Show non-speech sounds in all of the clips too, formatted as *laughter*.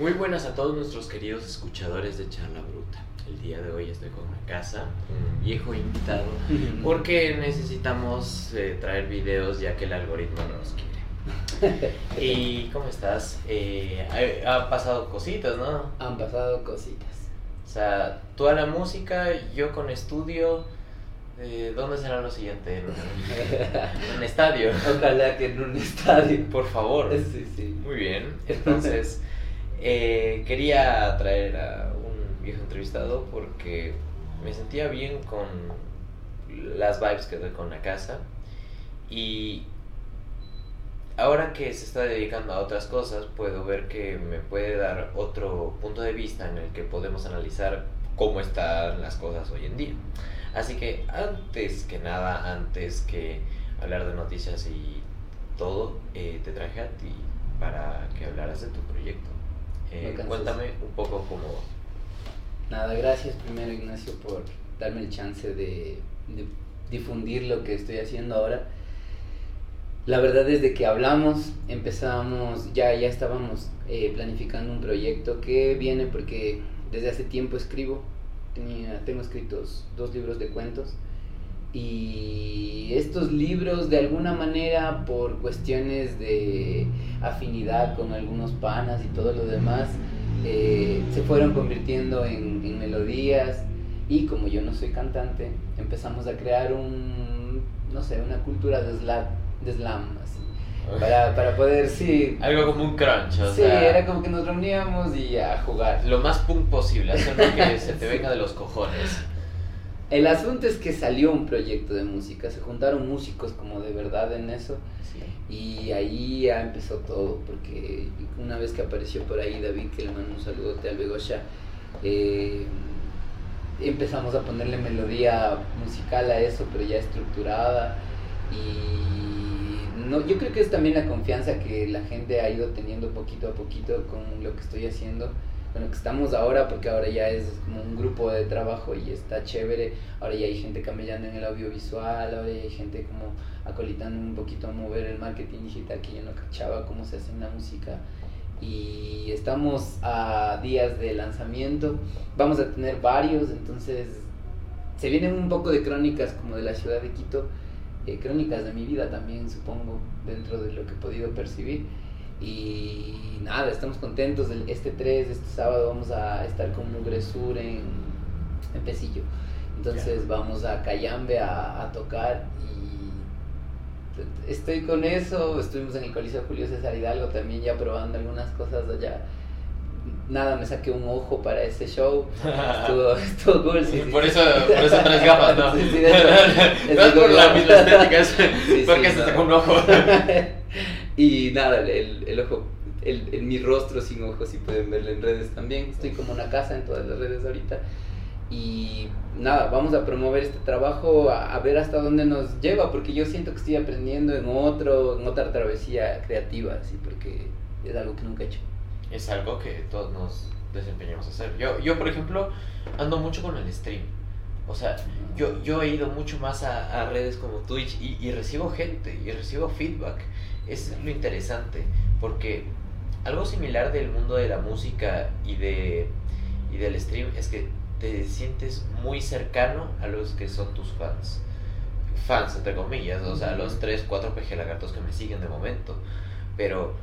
Muy buenas a todos nuestros queridos escuchadores de Charla Bruta. El día de hoy estoy con una casa, un viejo invitado, *laughs* porque necesitamos eh, traer videos ya que el algoritmo no nos quiere. *laughs* ¿Y cómo estás? Eh, ha, ha pasado cositas, ¿no? Han pasado cositas. O sea, tú a la música, yo con estudio. Eh, ¿Dónde será lo siguiente? ¿En un, *laughs* en un estadio? Ojalá que en un estadio. Por favor. Sí, sí. Muy bien. Entonces, eh, quería traer a un viejo entrevistado porque me sentía bien con las vibes que doy con la casa. Y ahora que se está dedicando a otras cosas, puedo ver que me puede dar otro punto de vista en el que podemos analizar cómo están las cosas hoy en día. Así que antes que nada, antes que hablar de noticias y todo, eh, te traje a ti para que hablaras de tu proyecto. Eh, cuéntame un poco cómo. Nada, gracias primero Ignacio por darme el chance de, de difundir lo que estoy haciendo ahora. La verdad desde que hablamos empezamos, ya, ya estábamos eh, planificando un proyecto que viene porque desde hace tiempo escribo, tenía, tengo escritos dos libros de cuentos y estos libros de alguna manera por cuestiones de afinidad con algunos panas y todo lo demás eh, se fueron convirtiendo en, en melodías. Y como yo no soy cantante empezamos a crear un no sé una cultura de slam, de slam así. Para, para poder sí. Algo como un crunch, o sí sea, era como que nos reuníamos y a jugar. Lo más punk posible, hacer lo que se te venga de los cojones. El asunto es que salió un proyecto de música se juntaron músicos como de verdad en eso Sí. Y ahí ya empezó todo, porque una vez que apareció por ahí David, que le mando un saludote al Begosha, eh, empezamos a ponerle melodía musical a eso, pero ya estructurada. Y no, yo creo que es también la confianza que la gente ha ido teniendo poquito a poquito con lo que estoy haciendo, con lo que estamos ahora, porque ahora ya es como un grupo de trabajo y está chévere. Ahora ya hay gente camellando en el audiovisual, ahora ya hay gente como acolitando un poquito a mover el marketing digital que yo no cachaba cómo se hace en la música. Y estamos a días de lanzamiento, vamos a tener varios, entonces se vienen un poco de crónicas como de la ciudad de Quito, eh, crónicas de mi vida también supongo, dentro de lo que he podido percibir. Y nada, estamos contentos. Este 3, este sábado vamos a estar con Mugre Sur en, en Pesillo. Entonces vamos a Cayambe a, a tocar y estoy con eso. Estuvimos en el Coliseo Julio César Hidalgo también ya probando algunas cosas allá. Nada, me saqué un ojo para ese show. Estuvo, *laughs* estuvo cool. sí, sí, por, sí. eso, por eso traes gafas, ¿no? *laughs* *laughs* No es por la misma estética, es porque se sacó un ojo. Y nada, el, el ojo, el, el- mi rostro sin ojos, si pueden verlo en redes también. Estoy como una casa en todas las redes ahorita. Y nada, vamos a promover este trabajo, a, a ver hasta dónde nos lleva, porque yo siento que estoy aprendiendo en otro, en otra travesía creativa, así, porque es algo que nunca he hecho. Es algo que todos nos desempeñamos a hacer. Yo, yo por ejemplo, ando mucho con el stream. O sea, yo, yo he ido mucho más a, a redes como Twitch y, y recibo gente y recibo feedback. Es lo interesante, porque algo similar del mundo de la música y, de, y del stream es que te sientes muy cercano a los que son tus fans. Fans, entre comillas, o sea, los 3, 4 PG lagartos que me siguen de momento. Pero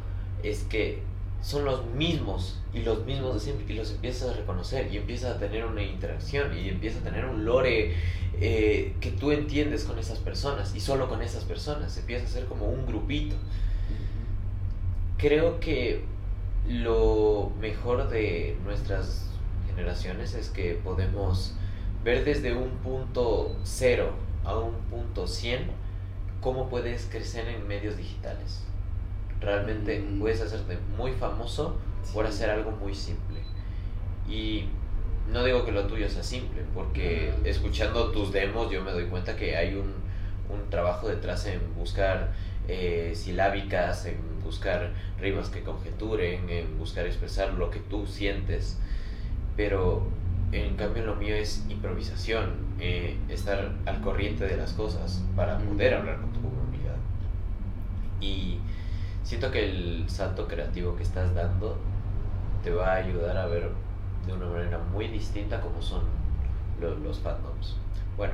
es que son los mismos y los mismos de siempre y los empiezas a reconocer y empiezas a tener una interacción y empiezas a tener un lore eh, que tú entiendes con esas personas y solo con esas personas empieza a ser como un grupito. Creo que lo mejor de nuestras generaciones es que podemos ver desde un punto cero a un punto 100 cómo puedes crecer en medios digitales realmente Mm. puedes hacerte muy famoso por hacer algo muy simple. Y no digo que lo tuyo sea simple, porque escuchando tus demos yo me doy cuenta que hay un, un trabajo detrás en buscar eh, silábicas, en buscar rimas que conjeturen, en buscar expresar lo que tú sientes. Pero en cambio lo mío es improvisación, eh, estar al corriente de las cosas para poder hablar con tu comunidad. Y siento que el salto creativo que estás dando te va a ayudar a ver de una manera muy distinta cómo son los fandoms. Bueno,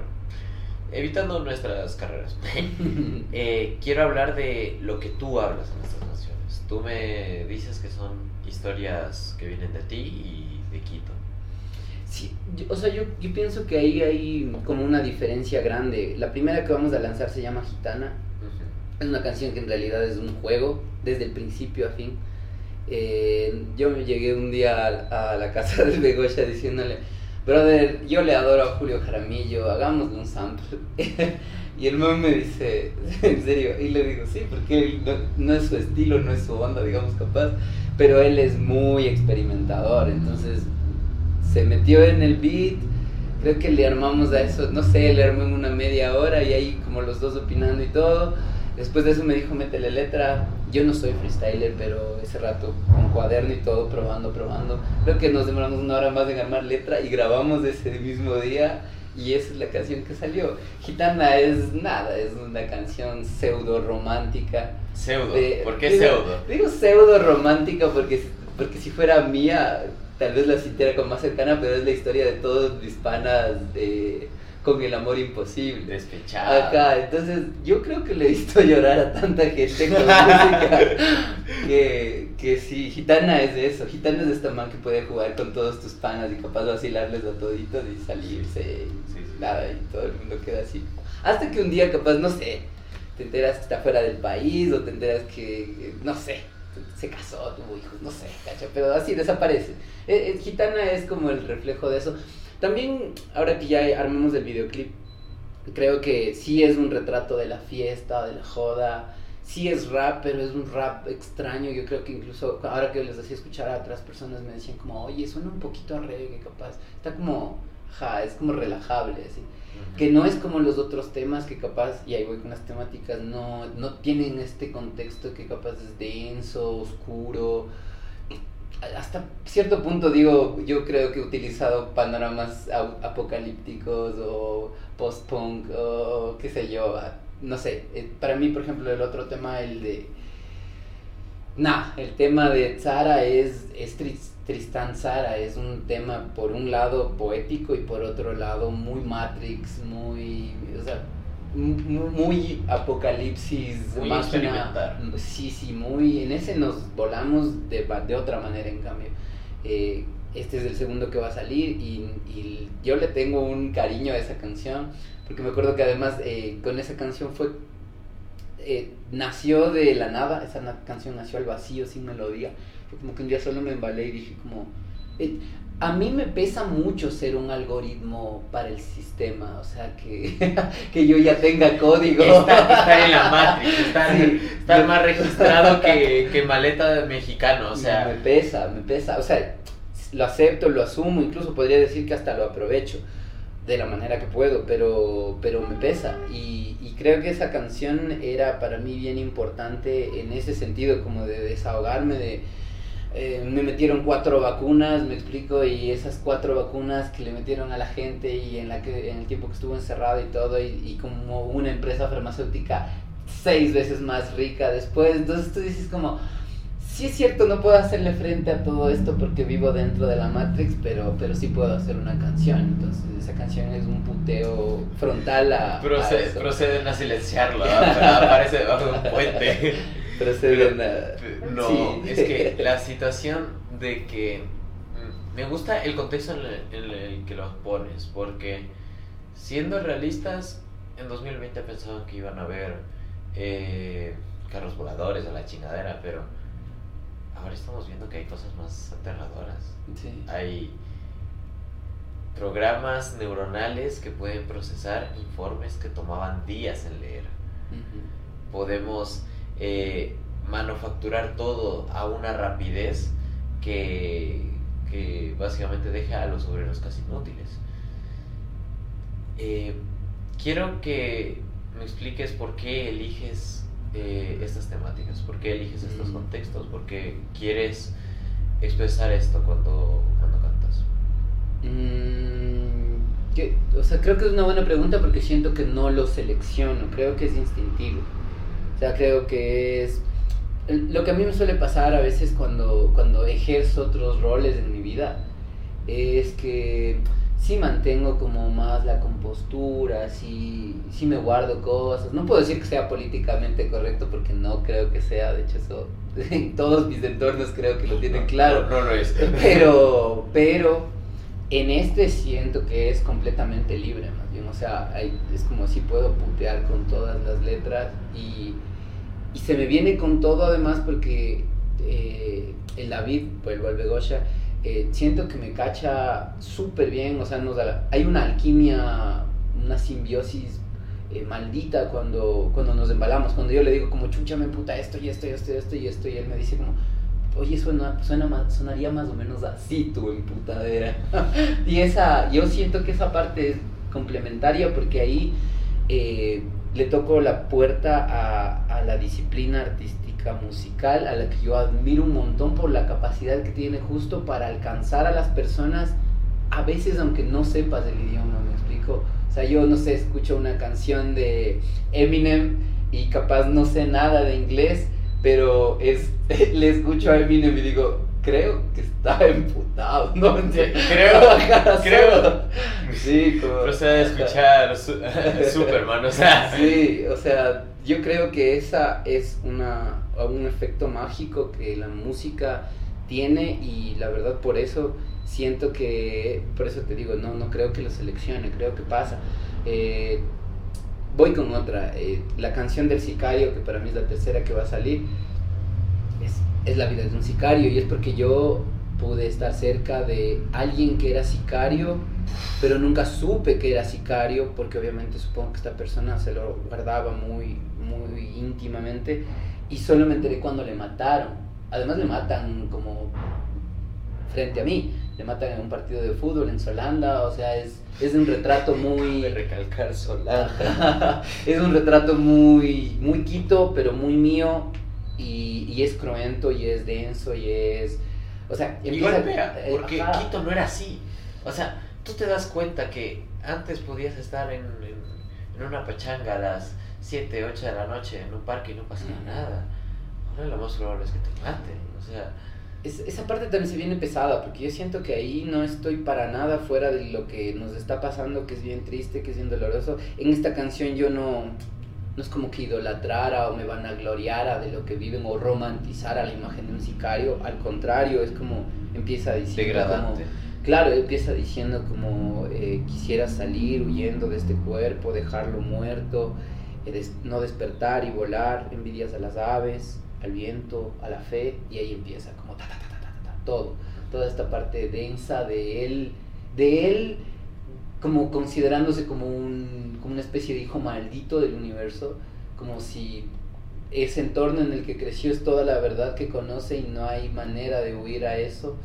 evitando nuestras carreras, *laughs* eh, quiero hablar de lo que tú hablas en estas naciones. Tú me dices que son historias que vienen de ti y de Quito. Sí, o sea, yo, yo pienso que ahí hay como una diferencia grande. La primera que vamos a lanzar se llama Gitana. Es una canción que en realidad es un juego, desde el principio a fin. Eh, yo me llegué un día a, la casa *laughs* del Begoya diciéndole, brother, yo le adoro a Julio Jaramillo, hagamos un sample. *laughs* y el man me dice, *laughs* en serio, y le digo, sí, porque no, no, es su estilo, no es su onda, digamos, capaz, pero él es muy experimentador, entonces se metió en el beat, creo que le armamos a eso, no sé, le armé en una media hora y ahí como los dos opinando y todo. Después de eso me dijo, métele letra. Yo no soy freestyler, pero ese rato con cuaderno y todo, probando, probando. Creo que nos demoramos una hora más en armar letra y grabamos ese mismo día. Y esa es la canción que salió. Gitana es nada, es una canción pseudo romántica. Pseudo, ¿por qué pseudo? Digo pseudo romántica porque, porque si fuera mía, tal vez la sintiera como más cercana, pero es la historia de todos mis panas de, con el amor imposible. Despechada. Acá, entonces yo creo que le he visto *laughs* llorar a tanta gente con música *laughs* que, que sí, Gitana es de eso, Gitana es de esta man que puede jugar con todos tus panas y capaz vacilarles a toditos y salirse y nada, y todo el mundo queda así. Hasta que un día capaz, no sé, te enteras que está fuera del país o te enteras que, no sé, se casó, tuvo hijos, no sé, cacha, pero así desaparece. Eh, eh, Gitana es como el reflejo de eso. También, ahora que ya armemos el videoclip, creo que sí es un retrato de la fiesta, de la joda. Sí es rap, pero es un rap extraño. Yo creo que incluso ahora que les hacía escuchar a otras personas me decían como, oye, suena un poquito a reggae, capaz. Está como, ja, es como relajable, así que no es como los otros temas que capaz, y ahí voy con las temáticas, no, no tienen este contexto que capaz es denso, oscuro. Hasta cierto punto digo, yo creo que he utilizado panoramas apocalípticos o post-punk o qué sé yo, no sé, eh, para mí por ejemplo el otro tema, el de... Nah, el tema de Zara es, es triste Tristan Sara es un tema por un lado poético y por otro lado muy Matrix, muy, o sea, muy, apocalipsis, muy experimental. Sí, sí, muy, en ese nos volamos de, de otra manera en cambio. Eh, este es el segundo que va a salir y, y, yo le tengo un cariño a esa canción porque me acuerdo que además eh, con esa canción fue eh, nació de la nada, esa canción nació al vacío sin melodía como que un día solo me embalé y dije como, a mí me pesa mucho ser un algoritmo para el sistema, o sea, que, *laughs* que yo ya tenga código. Estar, en la Matrix, estar, *laughs* más registrado que, que, maleta mexicano, o sea. Me pesa, me pesa, o sea, lo acepto, lo asumo, incluso podría decir que hasta lo aprovecho de la manera que puedo, pero, pero me pesa. Y, y, creo que esa canción era para mí bien importante en ese sentido, como de desahogarme de eh, me metieron cuatro vacunas, me explico, y esas cuatro vacunas que le metieron a la gente y en, la que, en el tiempo que estuvo encerrado y todo, y, como una empresa farmacéutica seis veces más rica después, entonces tú dices como, sí es cierto, no puedo hacerle frente a todo esto porque vivo dentro de la Matrix, pero, pero sí puedo hacer una canción, entonces esa canción es un puteo frontal a... proceden a silenciarlo, aparece debajo de un puente. *laughs* No, es que la situación de que mm, me gusta el contexto en el, que lo pones, porque siendo realistas, en 2020 pensaban que iban a haber eh, carros voladores a la chingadera, pero ahora estamos viendo que hay cosas más aterradoras. Hay programas neuronales que pueden procesar informes que tomaban días en leer. Podemos eh, manufacturar todo a una rapidez que, básicamente deja a los obreros casi inútiles. Eh, quiero que me expliques por qué eliges eh, estas temáticas, por qué eliges estos mm. contextos, por qué quieres expresar esto cuando, cuando cantas. Mm, o sea, creo que es una buena pregunta porque siento que no lo selecciono, creo que es instintivo. O sea, creo que es lo que a mí me suele pasar a veces cuando, cuando ejerzo otros roles en mi vida es que sí mantengo como más la compostura, sí, sí me guardo cosas. No puedo decir que sea políticamente correcto porque no creo que sea, de hecho eso *laughs* en todos mis entornos creo que lo tienen claro. No, no, es. Pero, pero en este siento que es completamente libre, bien. O sea, es como si puedo putear con todas las letras y, se me viene con todo además porque eh, el David, pues el Begosha, eh, siento que me cacha súper bien, o sea, nos hay una alquimia, una simbiosis eh, maldita cuando, cuando nos embalamos, cuando yo le digo como chucha me puta esto y esto y esto y esto y esto y él me dice como oye suena, suena más, sonaría más o menos así tu emputadera *laughs* y esa yo siento que esa parte es complementaria porque ahí eh, le toco la puerta a, la disciplina artística musical a la que yo admiro un montón por la capacidad que tiene justo para alcanzar a las personas, a veces aunque no sepas el idioma, me explico. O sea, yo no sé, escucho una canción de Eminem y capaz no sé nada de inglés, pero es, *laughs* le escucho a Eminem y digo, creo que está *laughs* emputado, ¿no? Creo, creo. Sí, como... Procede a escuchar *laughs* Superman, o sea. Sí, o sea, yo creo que esa es una, un efecto mágico que la música tiene y la verdad por eso siento que, por eso te digo, no, no creo que lo seleccione, creo que pasa. Eh, voy con otra, eh, la canción del sicario, que para mí es la tercera que va a salir, es, es la vida de un sicario y es porque yo pude estar cerca de alguien que era sicario, pero nunca supe que era sicario, porque obviamente supongo que esta persona se lo guardaba muy, muy íntimamente, y solo me enteré cuando le mataron. Además le matan como frente a mí, le matan en un partido de fútbol en Solanda, o sea, es, es un retrato muy... *laughs* recalcar Solanda. *laughs* es un retrato muy, muy quito, pero muy mío, y, y es cruento, y es denso, y es o sea, empieza, eh, porque Quito no era así. O sea, tú te das cuenta que antes podías estar en, en, una pachanga a las 7, 8 de la noche en un parque y no pasaba nada. Ahora lo más probable es que te maten. O sea, esa parte también se viene pesada, porque yo siento que ahí no estoy para nada fuera de lo que nos está pasando, que es bien triste, que es bien doloroso. En esta canción yo no, no es como que idolatrara o me van a gloriar de lo que viven o romantizar a la imagen de un sicario, al contrario, es como empieza diciendo como, claro, empieza diciendo como eh, quisiera salir huyendo de este cuerpo, dejarlo muerto, eh, no despertar y volar, envidias a las aves, al viento, a la fe, y ahí empieza como ta ta ta ta ta, ta todo, toda esta parte densa de él, de él como considerándose como, un, como una especie de hijo maldito del universo, como si ese entorno en el que creció es toda la verdad que conoce y no hay manera de huir a eso,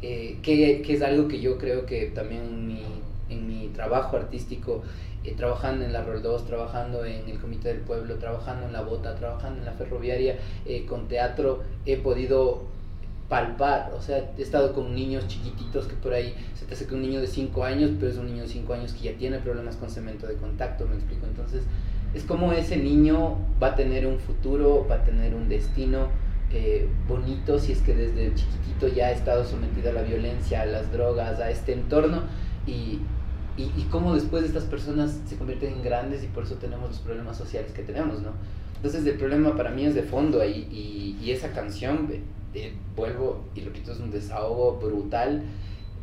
eh, que, que, es algo que yo creo que también en mi, en mi trabajo artístico, eh, trabajando en la Rol 2, trabajando en el Comité del Pueblo, trabajando en la Bota, trabajando en la Ferroviaria, eh, con teatro, he podido palpar, o sea, he estado con niños chiquititos que por ahí se te que un niño de 5 años, pero es un niño de 5 años que ya tiene problemas con cemento de contacto, me explico. Entonces, es como ese niño va a tener un futuro, va a tener un destino eh, bonito si es que desde chiquitito ya ha estado sometido a la violencia, a las drogas, a este entorno y, y, y cómo después estas personas se convierten en grandes y por eso tenemos los problemas sociales que tenemos, ¿no? Entonces el problema para mí es de fondo ahí y, y esa canción vuelvo y repito, es un desahogo brutal.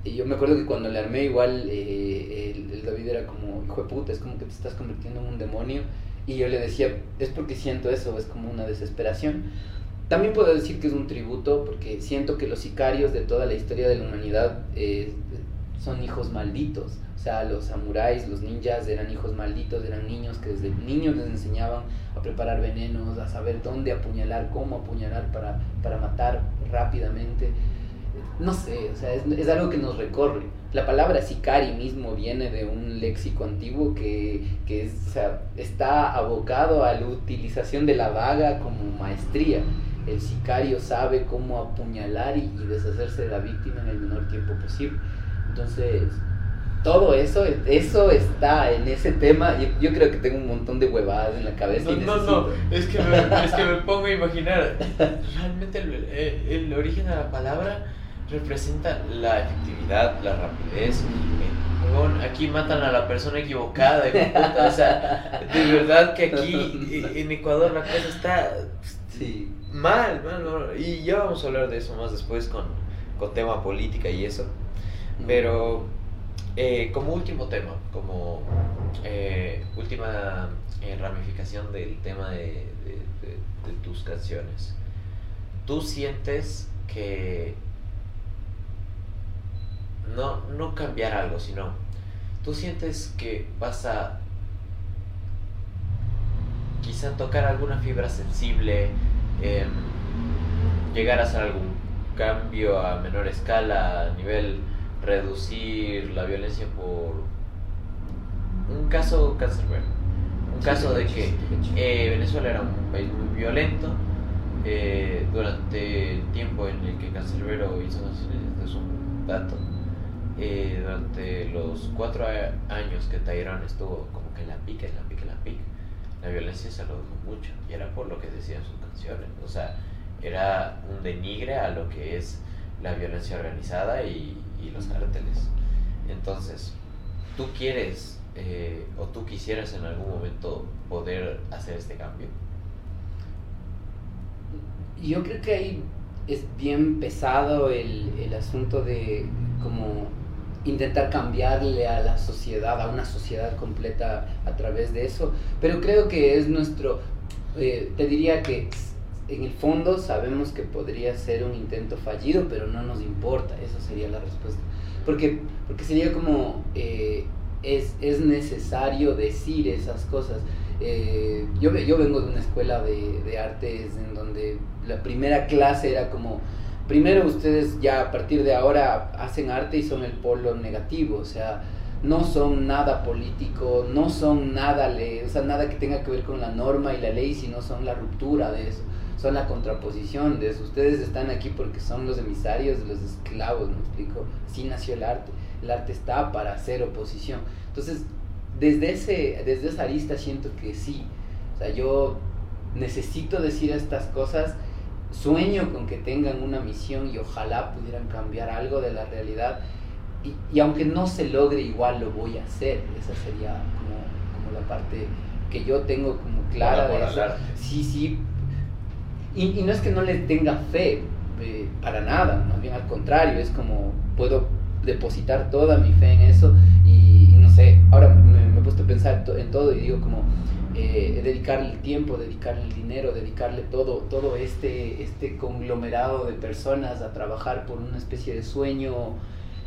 Y yo me acuerdo que cuando le armé igual, eh, el, David era como, hijo de puta, es como que te estás convirtiendo en un demonio. Y yo le decía, es porque siento eso, es como una desesperación. También puedo decir que es un tributo, porque siento que los sicarios de toda la historia de la humanidad eh, son hijos malditos. O sea, los samuráis, los ninjas eran hijos malditos, eran niños que desde niños les enseñaban a preparar venenos, a saber dónde apuñalar, cómo apuñalar para, para matar rápidamente. No sé, o sea, es, algo que nos recorre. La palabra sicari mismo viene de un léxico antiguo que, que está abocado a la utilización de la vaga como maestría. El sicario sabe cómo apuñalar y, y deshacerse de la víctima en el menor tiempo posible. Entonces, todo eso, eso está en ese tema. Yo, yo, creo que tengo un montón de huevadas en la cabeza. No, no, no, es que, me, es que me pongo a imaginar. Realmente el, el, origen de la palabra representa la efectividad, la rapidez. aquí matan a la persona equivocada. o sea, de verdad que aquí en Ecuador la cosa está sí. mal, mal, Y ya vamos a hablar de eso más después con, con tema política y eso. Pero eh, como último tema, como eh, última eh, ramificación del tema de, tus canciones, ¿tú sientes que no, no cambiar algo, sino tú sientes que vas a quizá tocar alguna fibra sensible, em, llegar a hacer algún cambio a menor escala a nivel reducir la violencia por un caso cancerbero. Un caso de que eh, Venezuela era un país muy violento eh, durante el tiempo en el que Cancerbero hizo naciones, es un dato. Eh, durante los cuatro años que Tairán estuvo como que en la pica, en la pica, en la pica, la violencia se dejó mucho y era por lo que decían sus canciones. O sea, era un denigre a lo que es la violencia organizada y y los cárteles. Entonces, ¿tú quieres eh, o tú quisieras en algún momento poder hacer este cambio? Yo creo que ahí es bien pesado el, el asunto de como intentar cambiarle a la sociedad, a una sociedad completa a través de eso, pero creo que es nuestro, eh, te diría que en el fondo sabemos que podría ser un intento fallido, pero no nos importa, esa sería la respuesta. Porque, porque sería como, eh, es, es, necesario decir esas cosas. Eh, yo, yo vengo de una escuela de, de artes en donde la primera clase era como, primero ustedes ya a partir de ahora hacen arte y son el polo negativo, o sea, no son nada político, no son nada, o sea, nada que tenga que ver con la norma y la ley, sino son la ruptura de eso son la contraposición de eso. Ustedes están aquí porque son los emisarios de los esclavos, me explico. Así nació el arte. El arte está para hacer oposición. Entonces, desde, ese, desde esa arista siento que sí. O sea, yo necesito decir estas cosas, sueño con que tengan una misión y ojalá pudieran cambiar algo de la realidad. Y, y aunque no se logre, igual lo voy a hacer. Esa sería como, como la parte que yo tengo como clara de eso. Sí, sí, y, no es que no le tenga fe, eh, para nada, más bien al contrario, es como puedo depositar toda mi fe en eso y, no sé, ahora me, he puesto a pensar en todo y digo como eh, dedicarle el tiempo, dedicarle el dinero, dedicarle todo, todo este, este conglomerado de personas a trabajar por una especie de sueño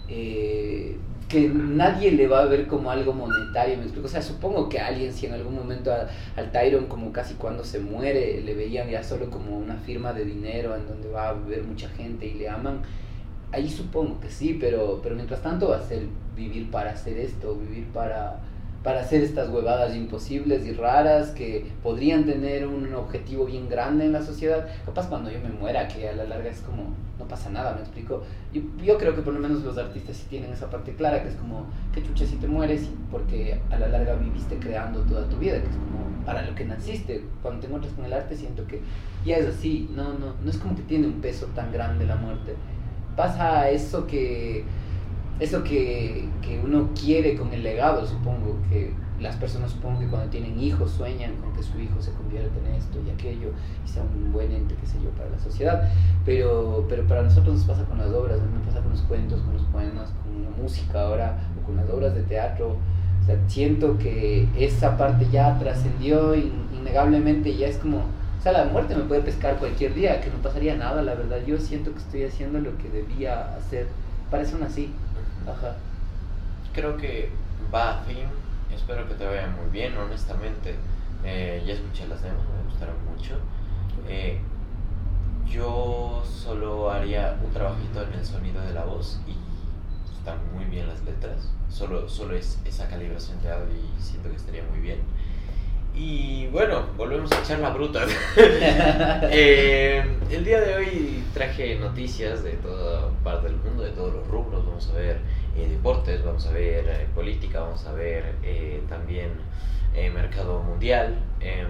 eh, que nadie le va a ver como algo monetario, me explico. O sea, supongo que alguien, si en algún momento al Tyron, como casi cuando se muere, le veían ya solo como una firma de dinero en donde va a ver mucha gente y le aman, ahí supongo que sí, pero, pero mientras tanto va a ser vivir para hacer esto, vivir para para hacer estas huevadas imposibles y raras que podrían tener un objetivo bien grande en la sociedad. Capaz cuando yo me muera, que a la larga es como, no pasa nada, me explico. Yo, yo creo que por lo menos los artistas sí tienen esa parte clara, que es como, que chucha si te mueres, porque a la larga viviste creando toda tu vida, que es como para lo que naciste. Cuando te encuentras con el arte siento que ya es así, no, no, no es como que tiene un peso tan grande la muerte. Pasa eso que eso que, que, uno quiere con el legado, supongo, que las personas supongo que cuando tienen hijos sueñan con que su hijo se convierta en esto y aquello y sea un buen ente, qué sé yo, para la sociedad. Pero, pero para nosotros nos pasa con las obras, nos pasa con los cuentos, con los poemas, con la música ahora, o con las obras de teatro. O sea, siento que esa parte ya trascendió innegablemente, ya es como, o sea, la muerte me puede pescar cualquier día, que no pasaría nada, la verdad. Yo siento que estoy haciendo lo que debía hacer. Parece una así. Ajá. Creo que va a fin. Espero que te vaya muy bien, honestamente. Eh, ya escuché las demos, me gustaron mucho. Eh, yo solo haría un trabajito en el sonido de la voz y están muy bien las letras. Solo, solo es esa calibración de audio y siento que estaría muy bien. Y bueno, volvemos a echar la bruta. *laughs* Eh, el día de hoy traje noticias de toda parte del mundo, de todos los rubros. Vamos a ver eh, deportes, vamos a ver eh, política, vamos a ver también mercado mundial. Em,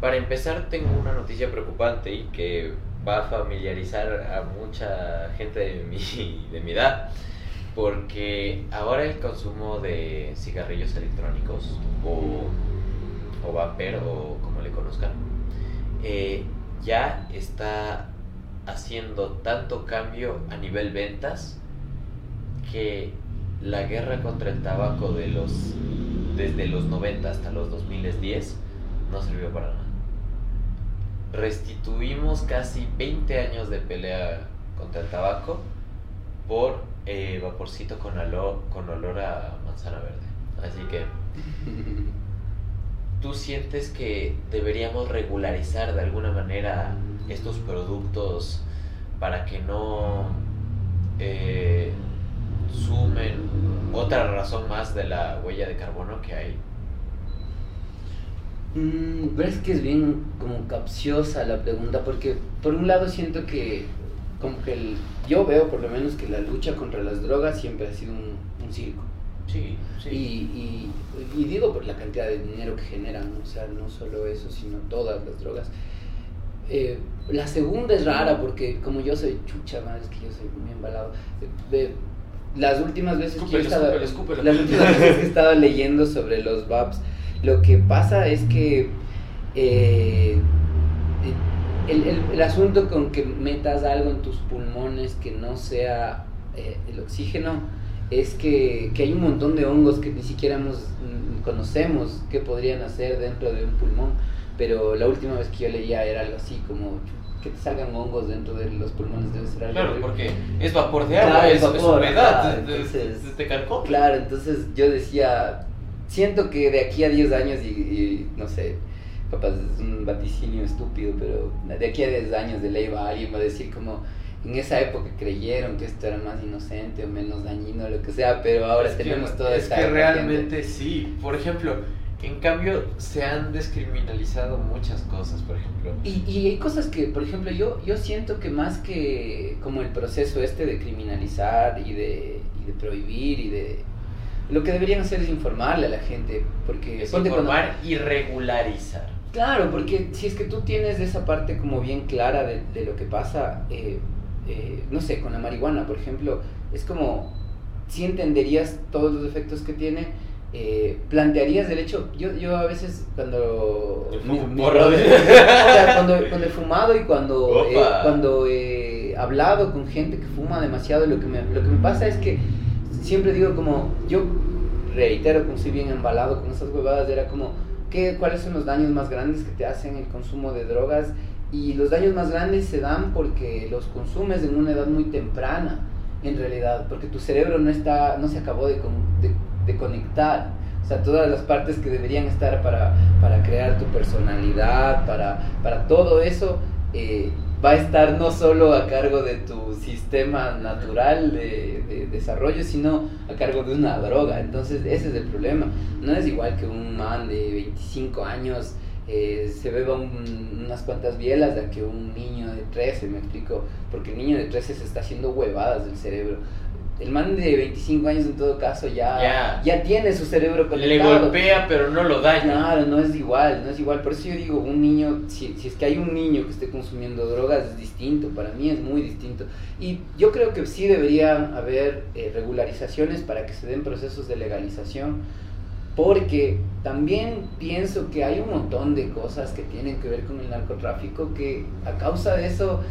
para empezar, tengo una noticia preocupante y que va a familiarizar a mucha gente de mi, *laughs* de mi edad porque ahora el consumo de cigarrillos electrónicos o, o vapor o como le conozcan, eh, ya está haciendo tanto cambio a nivel ventas que la guerra contra el tabaco de los desde los 90 hasta los 2010 no sirvió para nada. Restituimos casi 20 años de pelea contra el tabaco por eh, vaporcito con olor, con olor a manzana verde. Así que, *laughs* ¿tú sientes que deberíamos regularizar de alguna manera estos productos para que no eh, sumen otra razón más de la huella de carbono que hay? Mm, es que es bien como capciosa la pregunta, porque por un lado siento que como que el, yo veo por lo menos que la lucha contra las drogas siempre ha sido un, circo. Sí, sí. Y, y, digo por la cantidad de dinero que generan, o sea, no solo eso, sino todas las drogas. Eh, la segunda es rara porque como yo soy chucha, más es que yo soy muy embalado. las últimas veces que he estado, las últimas veces que he estado leyendo sobre los VAPs, lo que pasa es que eh, el, el, asunto con que metas algo en tus pulmones que no sea eh, el oxígeno es que, que, hay un montón de hongos que ni siquiera hemos, mm, conocemos que podrían hacer dentro de un pulmón, pero la última vez que yo leía era algo así como que te salgan hongos dentro de los pulmones debe ser algo Claro, porque es vapor de agua, es, humedad, Claro, entonces yo decía, siento que de aquí a 10 años y no sé, capaz es un vaticinio estúpido, pero de aquí a 10 años de ley va alguien va a decir como en esa época creyeron que esto era más inocente o menos dañino, lo que sea, pero ahora tenemos todo Es que realmente sí. Por ejemplo, en cambio se han descriminalizado muchas cosas, por ejemplo. Y, y hay cosas que, por ejemplo, yo, yo siento que más que como el proceso este de criminalizar y de, y de prohibir y de lo que deberían hacer es informarle a la gente, porque... Es informar y regularizar. Claro, porque si es que tú tienes esa parte como bien clara de, de lo que pasa, eh, eh, no sé, con la marihuana, por ejemplo, es como si entenderías todos los efectos que tiene, eh, plantearías del hecho, yo, yo a veces cuando, *laughs* cuando, cuando he fumado y cuando, cuando he hablado con gente que fuma demasiado, lo que, me, lo que me pasa es que siempre digo como, yo reitero, como si bien embalado con esas huevadas, era como qué, cuáles son los daños más grandes que te hacen el consumo de drogas. Y los daños más grandes se dan porque los consumes en una edad muy temprana, en realidad, porque tu cerebro no, está, no se acabó de, de, conectar. O sea, todas las partes que deberían estar para, para crear tu personalidad, para, para todo eso, eh, va a estar no solo a cargo de tu sistema natural de, desarrollo, sino a cargo de una droga. Entonces ese es el problema. No es igual que un man de 25 años eh, se beba unas cuantas bielas de que un niño de 13, me explico, porque el niño de 13 se está haciendo huevadas del cerebro el man de 25 años en todo caso ya, ya, tiene su cerebro conectado. Le golpea pero no lo daña. Claro, no es igual, no es igual. Por eso yo digo, un niño, si, si es que hay un niño que esté consumiendo drogas es distinto, para mí es muy distinto. Y yo creo que sí debería haber eh, regularizaciones para que se den procesos de legalización porque también pienso que hay un montón de cosas que tienen que ver con el narcotráfico que a causa de eso...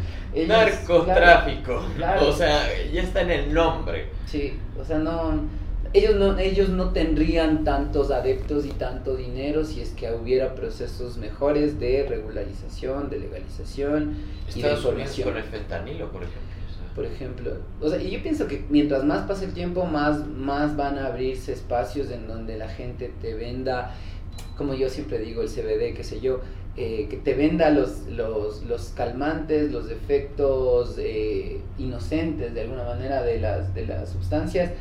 narcotráfico, o sea, ya está en el nombre. Sí, o sea, no... Ellos no, ellos no tendrían tantos adeptos y tanto dinero si es que hubiera procesos mejores de regularización, de legalización y de información. con el fentanilo, por ejemplo por ejemplo. O sea, y yo pienso que mientras más pase el tiempo, más, más van a abrirse espacios en donde la gente te venda, como yo siempre digo, el CBD, qué sé yo, eh, que te venda los, los, los calmantes, los efectos eh, inocentes de alguna manera de las, de las sustancias.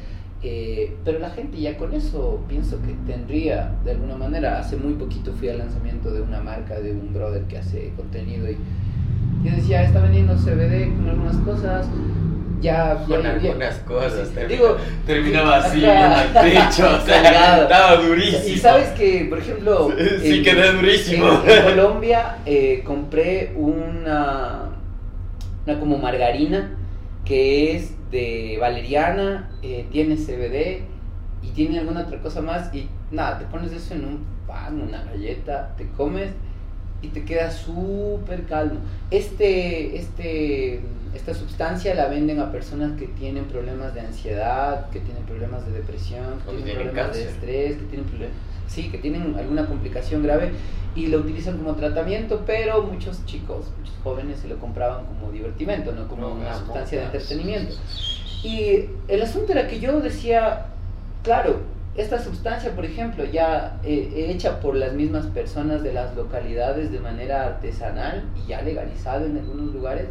Eh, pero la gente ya con eso pienso que tendría, de alguna manera, hace muy poquito fui al lanzamiento de una marca de un brother que hace contenido y, y decía, está vendiendo CBD con algunas cosas, ya, Con algunas ya- cosas. termina- digo, terminaba así en ajá. el techo. O sea, *laughs* estaba durísimo. Y sabes que, por ejemplo, Sí, quedé durísimo. En, en Colombia eh, compré una, una como margarina que es de valeriana, eh, tiene CBD y tiene alguna otra cosa más y nada, te pones eso en un pan, una galleta, te comes y te queda súper calmo. Este, este, esta sustancia la venden a personas que tienen problemas de ansiedad, que tienen problemas de depresión, que tienen problemas de estrés, que tienen problemas, sí, que tienen alguna complicación grave y lo utilizan como tratamiento, pero muchos chicos, muchos jóvenes se lo compraban como divertimento, no como una sustancia de entretenimiento. Y el asunto era que yo decía, claro, esta sustancia, por ejemplo, ya eh, hecha por las mismas personas de las localidades de manera artesanal y ya legalizado en algunos lugares,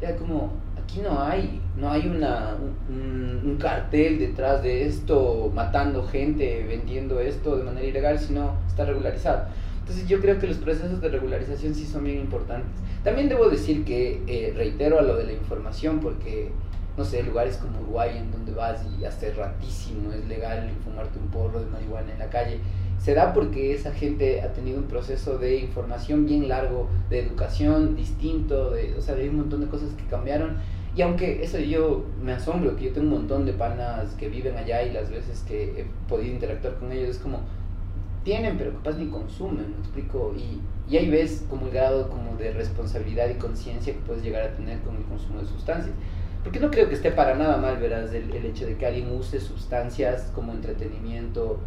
era como, aquí no hay, no hay una, un, un cartel detrás de esto, matando gente, vendiendo esto de manera ilegal, sino está regularizado. Entonces yo creo que los procesos de regularización sí son bien importantes. También debo decir que eh, reitero a lo de la información porque no sé, lugares como Uruguay en donde vas y hace ratísimo es legal fumarte un porro de marihuana en la calle, se da porque esa gente ha tenido un proceso de información bien largo, de educación distinto, de, o sea, hay un montón de cosas que cambiaron. Y aunque eso yo me asombro, que yo tengo un montón de panas que viven allá y las veces que he podido interactuar con ellos es como, tienen, pero capaz ni consumen, me explico. Y, y ahí ves como el grado como de responsabilidad y conciencia que puedes llegar a tener con el consumo de sustancias. Porque no creo que esté para nada mal, verás, el, el hecho de que alguien use sustancias como entretenimiento,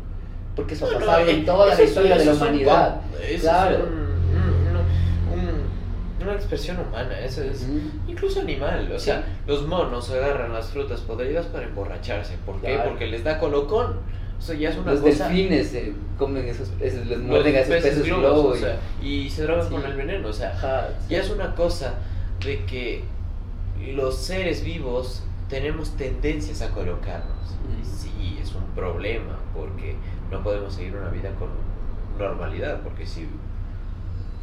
porque eso ha No, pasado eh, en toda la eso es- historia de la eso un humanidad. eso Claro. es un- un- un- una expresión humana, eso es Ujú. incluso animal. O Sí. sea, los monos agarran las frutas podridas para emborracharse. ¿Por qué? Claro. Porque les da colocón. O sea, ya es una Los cosa. delfines se comen esos peces, les los muerden a esos peces, globos, globo. o y- sea, y se drogan Sí. con el veneno. O sea, Ajá, sí. ya es una cosa de que los seres vivos tenemos tendencias a colocarnos. Sí, es un problema porque no podemos seguir una vida con normalidad, porque si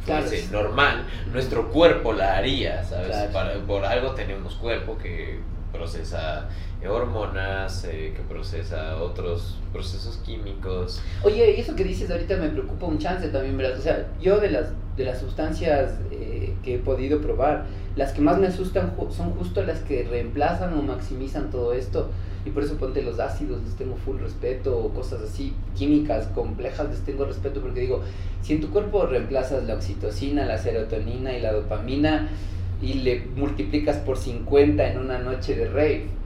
Claro, fuese es- normal, nuestro cuerpo la haría, ¿sabes? Claro. Para- por algo tenemos cuerpo que procesa hormonas, eh, que procesa otros procesos químicos. Oye, y eso que dices ahorita me preocupa un chance también, ¿verdad? O sea, yo de las, de las sustancias eh, que he podido probar, las que más me asustan ju- son justo las que reemplazan o maximizan todo esto. Y por eso ponte los ácidos, les tengo full respeto, o cosas así, químicas complejas, les tengo respeto porque digo, si en tu cuerpo reemplazas la oxitocina, la serotonina y la dopamina y le multiplicas por 50 en una noche de rave,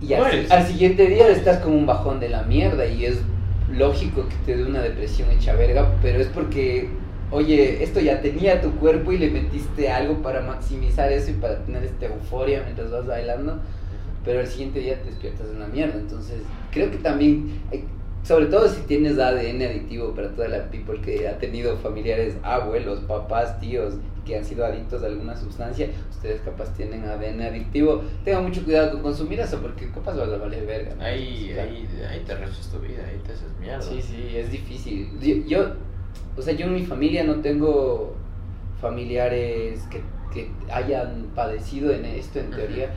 y al, al siguiente día estás como un bajón de la mierda y es lógico que te dé una depresión hecha verga, pero es porque, oye, esto ya tenía tu cuerpo y le metiste algo para maximizar eso y para tener esta euforia mientras vas bailando, pero al siguiente día te despiertas en la mierda. Entonces, creo que también, hay- sobre todo si tienes ADN adictivo para toda la people que ha tenido familiares, abuelos, papás, tíos que han sido adictos a alguna sustancia, ustedes capaz tienen ADN adictivo, tengan mucho cuidado con consumir eso porque capaz vas a valer verga. ¿no? Ahí, Claro. ahí, ahí te rechazas tu vida, ahí te haces mierda. Sí, sí, es difícil. Yo, yo- o sea, yo en mi familia no tengo familiares que, que hayan padecido en esto en teoría,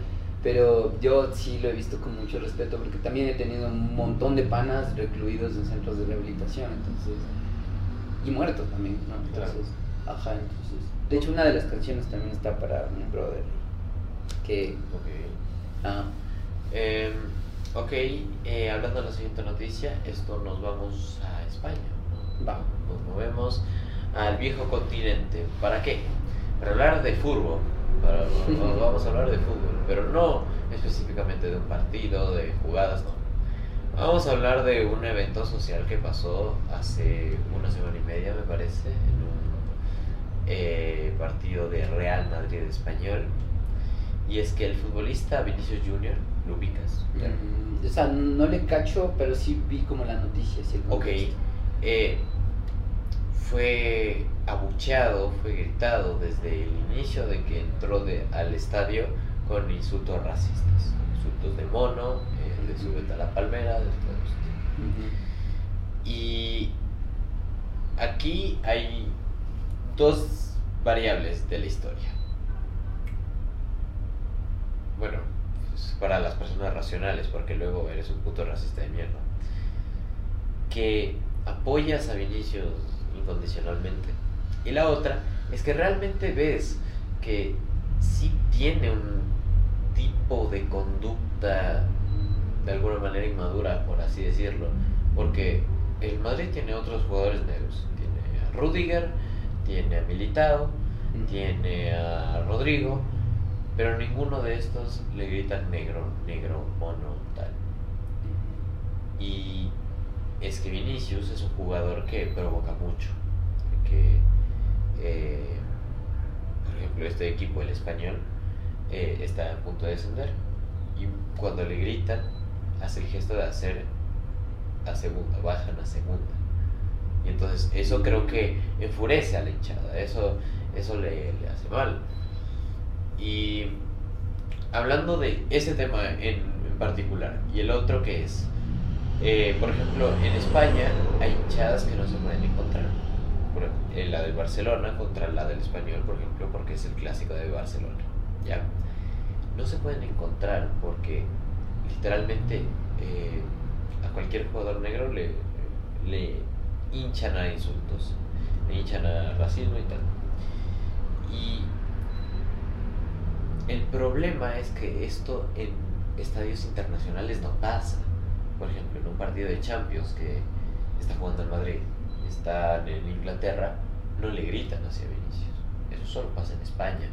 pero yo sí lo he visto con mucho respeto porque también he tenido un montón de panas recluidos en centros de rehabilitación, entonces, y muertos también, ¿no? Claro. Entonces, ajá, entonces, de hecho una de las canciones también está para mi brother, que, Ok. ah, Eh, ok, eh, hablando de la siguiente noticia, esto nos vamos a España. ¿no? Va. Nos movemos al viejo continente. ¿Para qué? Para hablar de fútbol. Para, no- *laughs* vamos a hablar de fútbol, pero no específicamente de un partido, de jugadas, no. Vamos a hablar de un evento social que pasó hace una semana y media, me parece, en un eh, partido de Real Madrid Español. Y es que el futbolista Vinicius Junior, ¿lo ubicas? mm, o sea, no le cacho, pero sí vi como la noticia, sí, Ok, eh, fue abucheado, fue gritado desde el inicio de que entró de, al estadio con insultos racistas, insultos de mono, eh, de Súbete a la Palmera, de todo esto. Y aquí hay dos variables de la historia. Bueno, pues, para las personas racionales, porque luego eres un puto racista de mierda. Que apoyas a Vinicius incondicionalmente. Y la otra es que realmente ves que sí tiene un tipo de conducta de alguna manera inmadura, por así decirlo. Porque el Madrid tiene otros jugadores negros. Tiene a Rudiger, tiene a Militao, tiene a Rodrigo, pero ninguno de estos le grita negro, negro, mono, tal. Y es que Vinicius es un jugador que provoca mucho. Que, eh, por ejemplo, este equipo, el español, eh, está a punto de descender. Y cuando le gritan, hace el gesto de hacer a segunda, bajan a segunda. Y entonces eso creo que enfurece a la hinchada, eso, eso le, hace mal. Y hablando de ese tema en, en particular, y el otro que es, eh, por ejemplo, en España hay hinchadas que no se pueden encontrar. La del Barcelona contra la del Español, por ejemplo, porque es el clásico de Barcelona. ¿ya? No se pueden encontrar porque literalmente eh, a cualquier jugador negro le, le hinchan a insultos, le hinchan a racismo y tal. Y el problema es que esto en estadios internacionales no pasa. Por ejemplo, en un partido de Champions que está jugando el Madrid, están en Inglaterra, no le gritan hacia Vinicius. Eso solo pasa en España.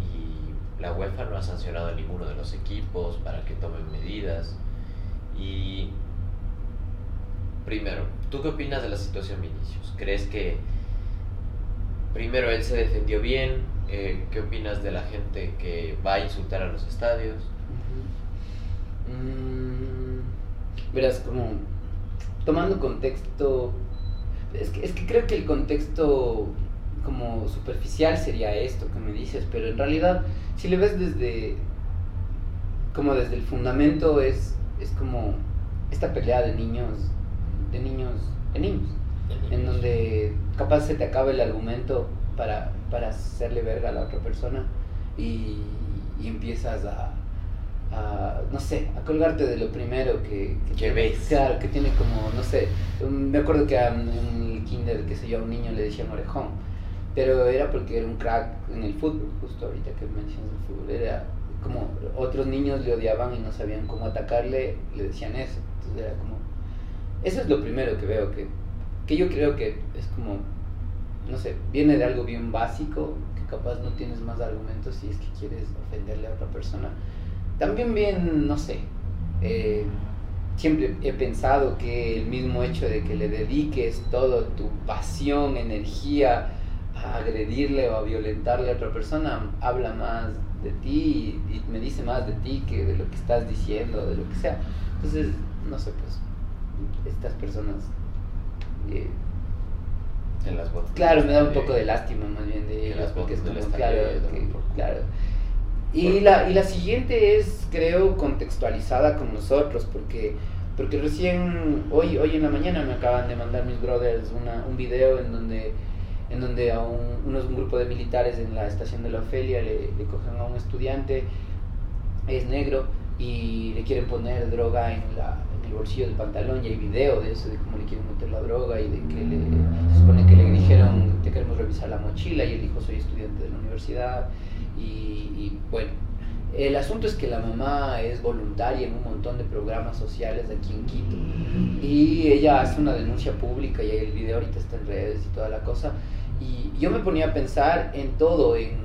Y la UEFA no ha sancionado a ninguno de los equipos para que tomen medidas. Y primero, ¿tú qué opinas de la situación Vinicius? ¿Crees que primero él se defendió bien? Eh, ¿Qué opinas de la gente que va a insultar a los estadios? Mm, verás, como tomando contexto, es que, creo que el contexto como superficial sería esto que me dices, pero en realidad si le ves desde como desde el fundamento es es como esta pelea de niños, de niños, de niños, en donde capaz se te acaba el argumento para, para hacerle verga a la otra persona y, y empiezas a, a, no sé, a colgarte de lo primero que, que, ves. Claro, que tiene como, no sé, me acuerdo que en el kinder, que sé yo, a un niño le decían orejón, pero era porque era un crack en el fútbol, justo ahorita que mencionas el fútbol, era como otros niños le odiaban y no sabían cómo atacarle, le decían eso. Entonces era como... Eso es lo primero que veo, que, que yo creo que es como, no sé, viene de algo bien básico, que capaz no tienes más argumentos si es que quieres ofenderle a otra persona. También bien, no sé, eh, siempre he pensado que el mismo hecho de que le dediques toda tu pasión, energía a agredirle o a violentarle a otra persona, habla más de ti y, me dice más de ti que de lo que estás diciendo, de lo que sea. Entonces, no sé, pues, estas personas... Eh, en las botas. Claro, me da un poco de lástima más bien de ellas, porque es como, claro, claro. Y la, y la siguiente es, creo, contextualizada con nosotros, porque, porque recién, hoy, hoy en la mañana me acaban de mandar mis brothers una, un video en donde en donde a un, unos, un grupo de militares en la estación de la Ofelia le, le cogen a un estudiante, es negro, y le quieren poner droga en, la, bolsillo del pantalón y hay video de eso, de cómo le quieren meter la droga y de que le, se supone que le dijeron, te queremos revisar la mochila y él dijo, soy estudiante de la universidad y, y bueno, el asunto es que la mamá es voluntaria en un montón de programas sociales aquí en Quito y ella hace una denuncia pública y el video ahorita está en redes y toda la cosa. Y yo me ponía a pensar en todo, en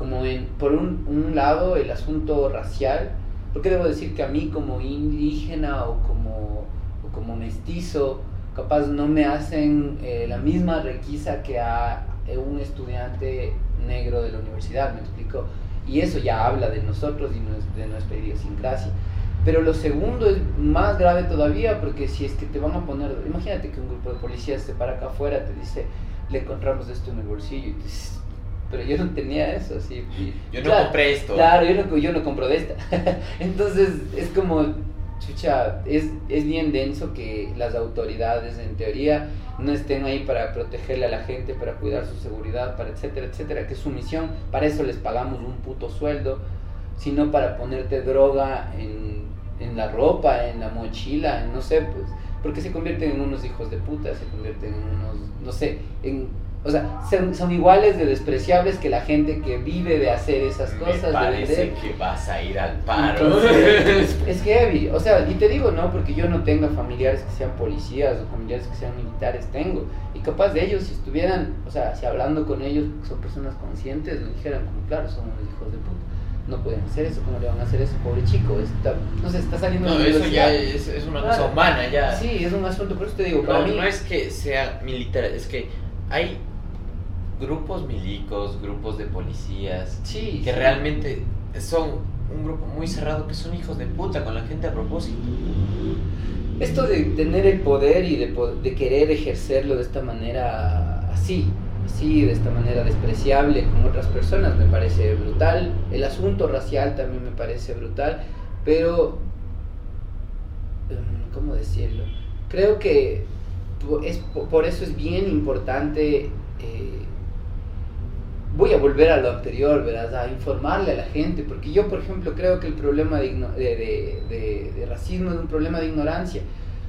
como en, por un, un lado, el asunto racial, porque debo decir que a mí como indígena o como, como mestizo, capaz no me hacen eh, la misma requisa que a un estudiante negro de la universidad, me explico y eso ya habla de nosotros y de nuestra idiosincrasia. Pero lo segundo es más grave todavía porque si es que te van a poner, imagínate que un grupo de policías se para acá afuera, te dice, le encontramos esto en el bolsillo y te dices, pero yo no tenía eso, así. yo no compré esto. Claro, yo no, yo no compro de esta. *laughs* Entonces, es como, chucha, es, es bien denso que las autoridades, en teoría, no estén ahí para protegerle a la gente, para cuidar su seguridad, para etcétera, etcétera, que es su misión, para eso les pagamos un puto sueldo, sino para ponerte droga en, en la ropa, en la mochila, en no sé, pues, porque se convierten en unos hijos de puta, se convierten en unos, no sé, en o sea, son, iguales de despreciables que la gente que vive de hacer esas cosas. Me parece que vas a ir al paro. *laughs* es heavy. O sea, y te digo, no, porque yo no tengo familiares que sean policías o familiares que sean militares, tengo. Y capaz de ellos, si estuvieran, o sea, si hablando con ellos, son personas conscientes, me dijeran, como, claro, son unos hijos de puta. No pueden hacer eso, ¿cómo le van a hacer eso, pobre chico? Está, no sé, está saliendo No, eso ya es, es una cosa humana, ya. Sí, es un asunto, por eso te digo, para no, mí. No es que sea militar, es que hay grupos milicos, grupos de policías, que realmente son un grupo muy cerrado, que son hijos de puta con la gente a propósito. Esto de tener el poder y de, de querer ejercerlo de esta manera así, así, de esta manera despreciable con otras personas, me parece brutal. El asunto racial también me parece brutal, pero, em, ¿cómo decirlo? Creo que es, por eso es bien importante eh, voy a volver a lo anterior, ¿verdad? A informarle a la gente, porque yo, por ejemplo, creo que el problema de, de, de, racismo es un problema de ignorancia.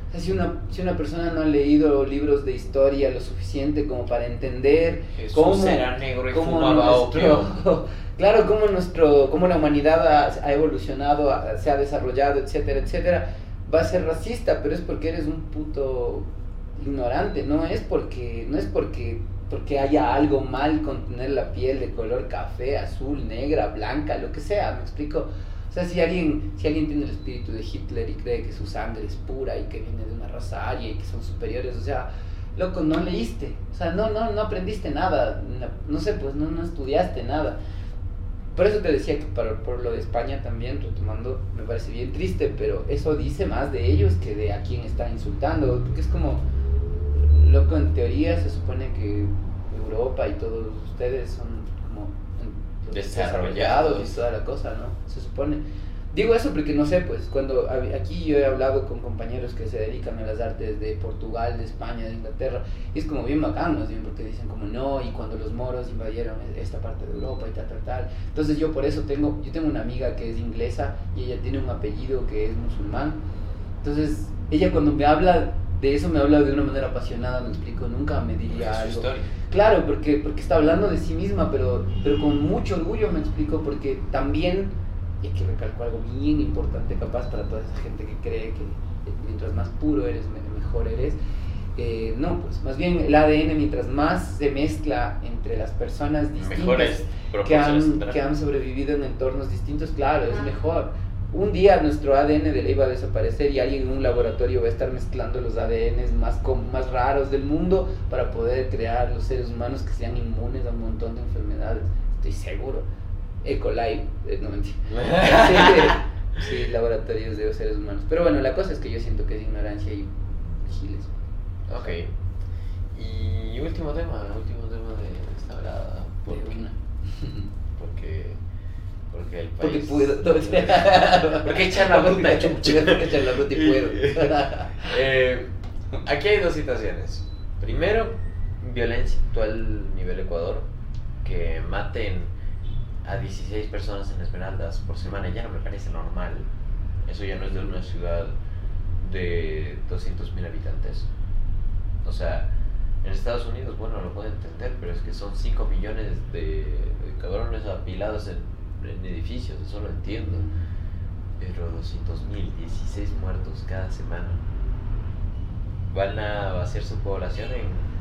O sea, si una, si una persona no ha leído libros de historia lo suficiente como para entender cómo, era negro y cómo nuestro, *laughs* claro, cómo, nuestro, cómo la humanidad ha, ha evolucionado, se ha desarrollado, etcétera, etcétera, va a ser racista, pero es porque eres un puto ignorante, no es porque, no es porque porque haya algo mal con tener la piel de color café, azul, negra, blanca, lo que sea, ¿me explico? O sea, si alguien, si alguien tiene el espíritu de Hitler y cree que su sangre es pura y que viene de una raza aria y que son superiores, o sea, loco, no leíste, o sea, no, no, no aprendiste nada, no, sé, pues no, no estudiaste nada. Por eso te decía que para, por lo de España también, retomando, me parece bien triste, pero eso dice más de ellos que de a quién está insultando, porque es como loco, en teoría se supone que Europa y todos ustedes son como desarrollados y toda la cosa, ¿no? Se supone. Digo eso porque no sé, pues cuando aquí yo he hablado con compañeros que se dedican a las artes de Portugal, de España, de Inglaterra, y es como bien bacán, bien, porque dicen como no, y cuando los moros invadieron esta parte de Europa y tal, tal, tal. Entonces yo por eso tengo, yo tengo una amiga que es inglesa y ella tiene un apellido que es musulmán. Entonces ella cuando me habla de eso me habla de una manera apasionada, me explico, nunca me diría algo. Claro, porque, porque está hablando de sí misma, pero, pero con mucho orgullo me explico, porque también, y hay que recalcar algo bien importante capaz para toda esa gente que cree que mientras más puro eres, mejor eres. Eh, no, pues más bien el ADN mientras más se mezcla entre las personas distintas que han, que han sobrevivido en entornos distintos, claro, es mejor un día nuestro ADN de ley va a desaparecer y alguien en un laboratorio va a estar mezclando los ADNs más, más raros del mundo para poder crear los seres humanos que sean inmunes a un montón de enfermedades. Estoy seguro. E. coli, eh, no mentira. *laughs* sí, laboratorios de seres humanos. Pero bueno, la cosa es que yo siento que es ignorancia y giles. Ok. Y último tema, último tema de esta. ¿Por *laughs* Porque porque el país... *laughs* Porque puedo. Porque echar la chucha. Porque echar la y puedo. *laughs* eh, aquí hay dos situaciones. Primero, violencia actual nivel Ecuador. Que maten a 16 personas en Esmeraldas por semana ya no me parece normal. Eso ya no es de una ciudad de 200.000 habitantes. O sea, en Estados Unidos, bueno, lo puedo entender, pero es que son 5 millones de cabrones apilados en en edificios, eso lo entiendo. Pero 200.000, 16 muertos cada semana. Van a vaciar su población en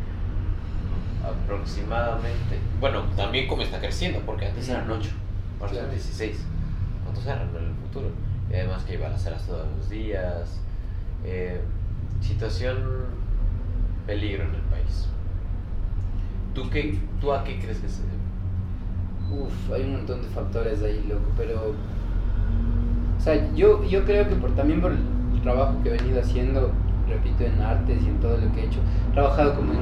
aproximadamente. Bueno, también como está creciendo, porque antes eran 8, ahora son 16. ¿Cuántos eran en el futuro? Y además que hay balaceras todos los días. Eh, situación peligro en el país. ¿Tú, qué, ¿Tú a qué crees que se Uf, hay un montón de factores ahí, loco, pero... O sea, yo, yo creo que por, también por el trabajo que he venido haciendo, repito, en artes y en todo lo que he hecho, he trabajado como en,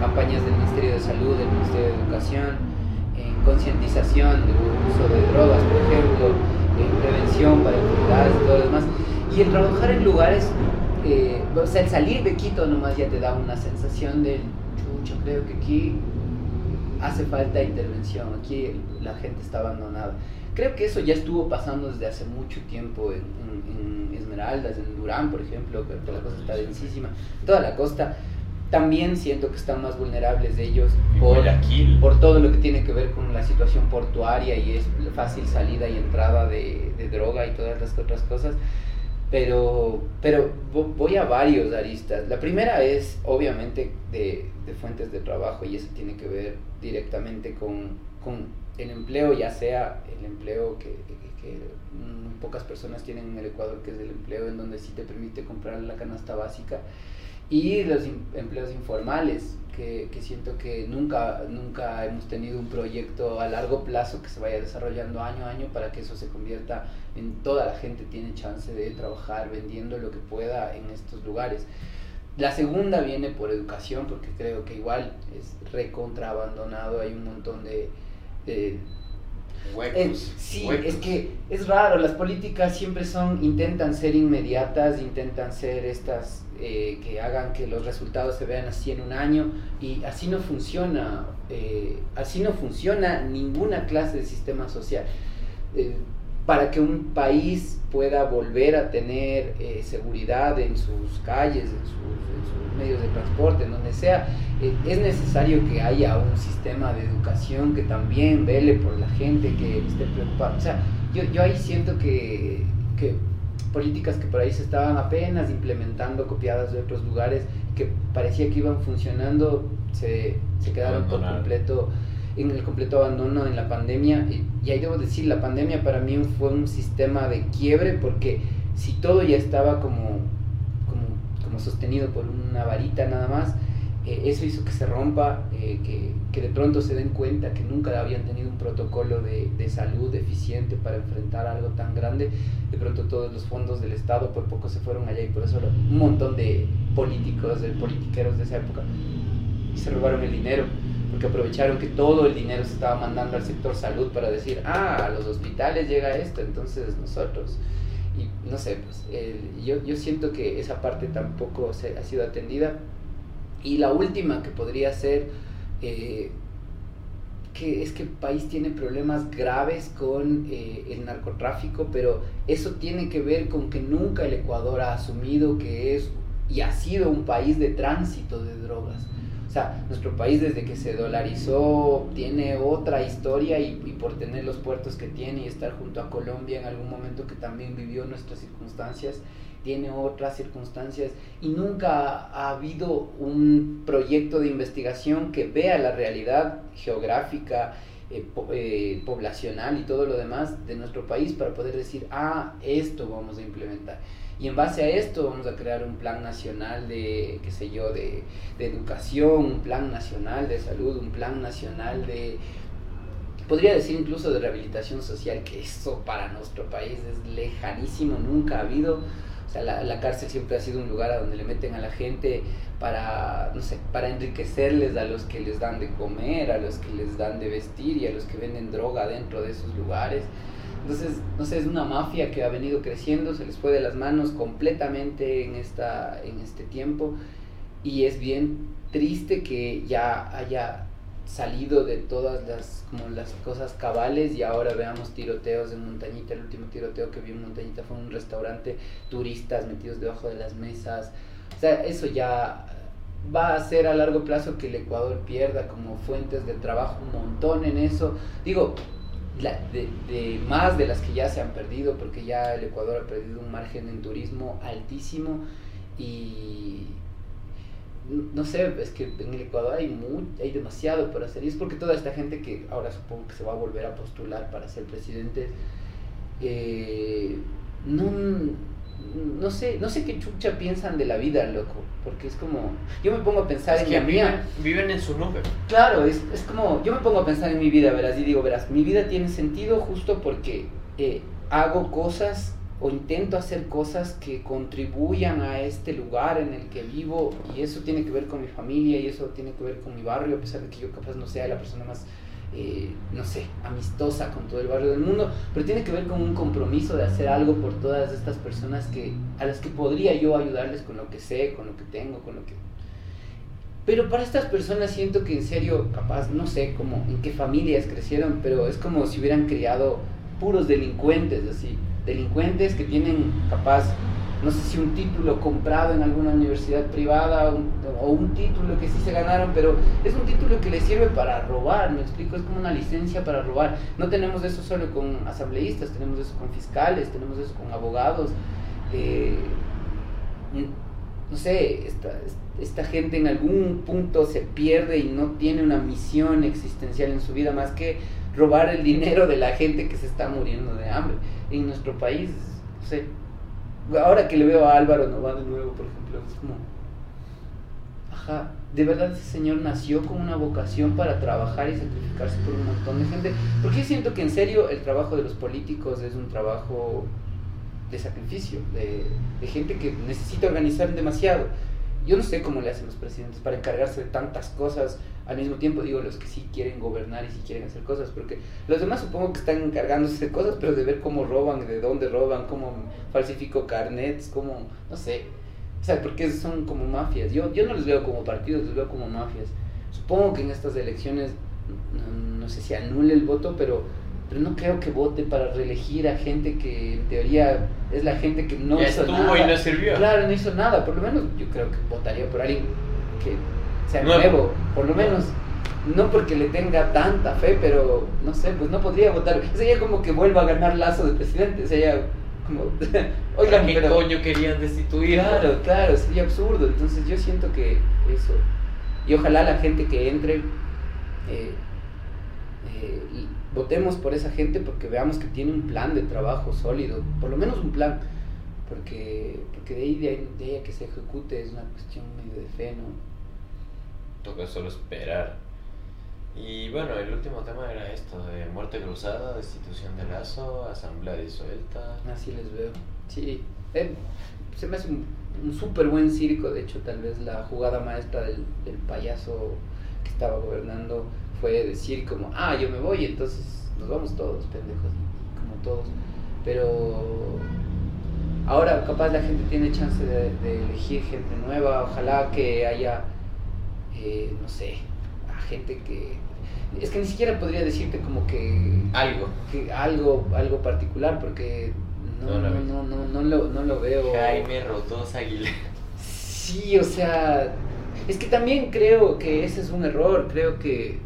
campañas del Ministerio de Salud, del Ministerio de Educación, en concientización de uso de drogas, por ejemplo, prevención para enfermedades y todo lo demás. Y el trabajar en lugares, eh, o sea, el salir de Quito nomás ya te da una sensación del chucho, creo que aquí hace falta intervención, aquí la gente está abandonada. Creo que eso ya estuvo pasando desde hace mucho tiempo en, Esmeraldas, en Durán, por ejemplo, que la cosa está densísima, toda la costa también siento que están más vulnerables de ellos por, por, todo lo que tiene que ver con la situación portuaria y es fácil salida y entrada de, de droga y todas las otras cosas. Pero, pero voy a varios aristas. La primera es obviamente de, de fuentes de trabajo y eso tiene que ver directamente con, con el empleo, ya sea el empleo que, que, muy pocas personas tienen en el Ecuador, que es el empleo en donde sí te permite comprar la canasta básica y los empleos informales, que, que, siento que nunca, nunca hemos tenido un proyecto a largo plazo que se vaya desarrollando año a año para que eso se convierta en toda la gente tiene chance de trabajar vendiendo lo que pueda en estos lugares. La segunda viene por educación, porque creo que igual es recontra abandonado, hay un montón de... de Huecos, sí, es que es raro, las políticas siempre son, intentan ser inmediatas, intentan ser estas eh, que hagan que los resultados se vean así en un año y así no funciona, eh, así no funciona ninguna clase de sistema social. Eh, para que un país pueda volver a tener seguridad en sus calles, en sus, medios de transporte, en donde sea, es necesario que haya un sistema de educación que también vele por la gente, que esté preocupado. O sea, yo, yo ahí siento que, que políticas que por ahí se estaban apenas implementando, copiadas de otros lugares, que parecía que iban funcionando, se, se quedaron por completo en el completo abandono en la pandemia. Y, ahí debo decir, la pandemia para mí fue un sistema de quiebre porque si todo ya estaba como, como, como sostenido por una varita nada más, eh, eso hizo que se rompa, eh, que, que, de pronto se den cuenta que nunca habían tenido un protocolo de, de, salud eficiente para enfrentar algo tan grande. De pronto todos los fondos del Estado por poco se fueron allá y por eso un montón de políticos, de politiqueros de esa época, se robaron el dinero, porque aprovecharon que todo el dinero se estaba mandando al sector salud para decir, ah, a los hospitales llega esto, entonces nosotros. Y no sé, pues yo, yo siento que esa parte tampoco se, ha sido atendida y la última que podría ser, eh, que es que el país tiene problemas graves con eh, el narcotráfico, pero eso tiene que ver con que nunca el Ecuador ha asumido que es y ha sido un país de tránsito de drogas. O sea, nuestro país desde que se dolarizó tiene otra historia y, y, por tener los puertos que tiene y estar junto a Colombia en algún momento que también vivió nuestras circunstancias, tiene otras circunstancias y nunca ha habido un proyecto de investigación que vea la realidad geográfica, eh, eh, poblacional y todo lo demás de nuestro país para poder decir, ah, esto vamos a implementar. Y en base a esto vamos a crear un plan nacional de, qué sé yo, de, de educación, un plan nacional de salud, un plan nacional de, podría decir incluso de rehabilitación social, que eso para nuestro país es lejanísimo, nunca ha habido. O sea, la, la, cárcel siempre ha sido un lugar a donde le meten a la gente para, no sé, para enriquecerles a los que les dan de comer, a los que les dan de vestir y a los que venden droga dentro de esos lugares. Entonces, no sé, es una mafia que ha venido creciendo, se les fue de las manos completamente en, esta, en este tiempo y es bien triste que ya haya salido de todas las, como las cosas cabales y ahora veamos tiroteos en Montañita. El último tiroteo que vi en Montañita fue en un restaurante, turistas metidos debajo de las mesas. O sea, eso ya va a hacer a largo plazo que el Ecuador pierda como fuentes de trabajo un montón en eso. Digo, de, más de las que ya se han perdido, porque ya el Ecuador ha perdido un margen en turismo altísimo y no sé, es que en el Ecuador hay, muy, hay demasiado por hacer y es porque toda esta gente que ahora supongo que se va a volver a postular para ser presidente, eh, no, no sé, no sé qué chucha piensan de la vida, loco, porque es como, yo me pongo a pensar en que viven, viven en su nube. Claro, es, es como, yo me pongo a pensar en mi vida, verás, y digo, verás, mi vida tiene sentido justo porque eh, hago cosas o intento hacer cosas que contribuyan a este lugar en el que vivo y eso tiene que ver con mi familia y eso tiene que ver con mi barrio, a pesar de que yo capaz no sea la persona más eh, no sé, amistosa con todo el barrio del mundo, pero tiene que ver con un compromiso de hacer algo por todas estas personas que, a las que podría yo ayudarles con lo que sé, con lo que tengo, con lo que... Pero para estas personas siento que en serio, capaz, no sé cómo, en qué familias crecieron, pero es como si hubieran criado puros delincuentes, así, delincuentes que tienen capaz no sé si un título comprado en alguna universidad privada o un título que sí se ganaron, pero es un título que les sirve para robar, me explico, es como una licencia para robar. No tenemos eso solo con asambleístas, tenemos eso con fiscales, tenemos eso con abogados. Eh, no sé, esta, esta gente en algún punto se pierde y no tiene una misión existencial en su vida más que robar el dinero de la gente que se está muriendo de hambre. En nuestro país, no ahora que le veo a Álvaro Nova de nuevo, por ejemplo, es como, ajá, de verdad ese señor nació con una vocación para trabajar y sacrificarse por un montón de gente. Porque yo siento que en serio el trabajo de los políticos es un trabajo de sacrificio, de gente que necesita organizar demasiado. Yo no sé cómo le hacen los presidentes para encargarse de tantas cosas al mismo tiempo, digo, los que sí quieren gobernar y sí quieren hacer cosas, porque los demás supongo que están encargándose de cosas, pero de ver cómo roban, de dónde roban, cómo falsifico carnets, cómo, no sé, o sea, porque son como mafias. Yo, yo no les veo como partidos, les veo como mafias. Supongo que en estas elecciones, no, sé si anule el voto, pero pero no creo que vote para reelegir a gente que en teoría es la gente que no hizo nada. y no sirvió. Claro, no hizo nada. Por lo menos yo creo que votaría por alguien que sea nuevo, por lo menos. No porque le tenga tanta fe, pero no sé, pues no podría votar. Sería como que vuelva a ganar Lazo de presidente. Sería como. *laughs* Oigan, ¿qué coño querían destituir? Claro, claro, sería absurdo. Entonces yo siento que eso. Y ojalá la gente que entre. Eh, eh, votemos por esa gente porque veamos que tiene un plan de trabajo sólido, por lo menos un plan, porque, porque de, ahí, de, ahí, a que se ejecute es una cuestión medio de fe, ¿no? Toca solo esperar. Y bueno, el último tema era esto, de muerte cruzada, destitución de lazo, asamblea disuelta. Así les veo. Sí, eh, se me hace un, un súper buen circo, de hecho tal vez la jugada maestra del, del payaso que estaba gobernando fue decir como, ah, yo me voy, entonces nos vamos todos, pendejos, como todos. Pero ahora capaz la gente tiene chance de, elegir gente nueva, ojalá que haya, eh, no sé, a gente que... Es que ni siquiera podría decirte como que... Algo. Que algo, algo particular, porque no, no, no, no, no, lo, no lo veo. Jaime Rotos Aguilera. Sí, o sea, es que también creo que ese es un error, creo que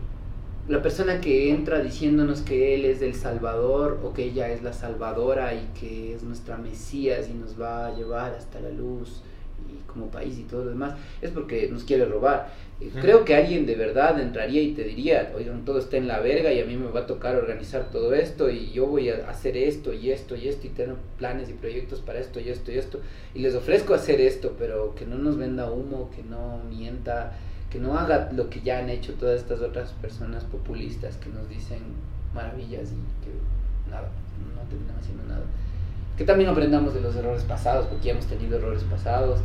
la persona que entra diciéndonos que Él es el Salvador o que ella es la Salvadora y que es nuestra Mesías y nos va a llevar hasta la luz y como país y todo lo demás, es porque nos quiere robar. Eh, creo que alguien de verdad entraría y te diría, oigan, todo está en la verga y a mí me va a tocar organizar todo esto y yo voy a hacer esto y esto y esto y tengo planes y proyectos para esto y esto y esto y les ofrezco hacer esto, pero que no nos venda humo, que no mienta que no haga lo que ya han hecho todas estas otras personas populistas que nos dicen maravillas y que nada, no terminan haciendo nada. Que también aprendamos de los errores pasados, porque ya hemos tenido errores pasados.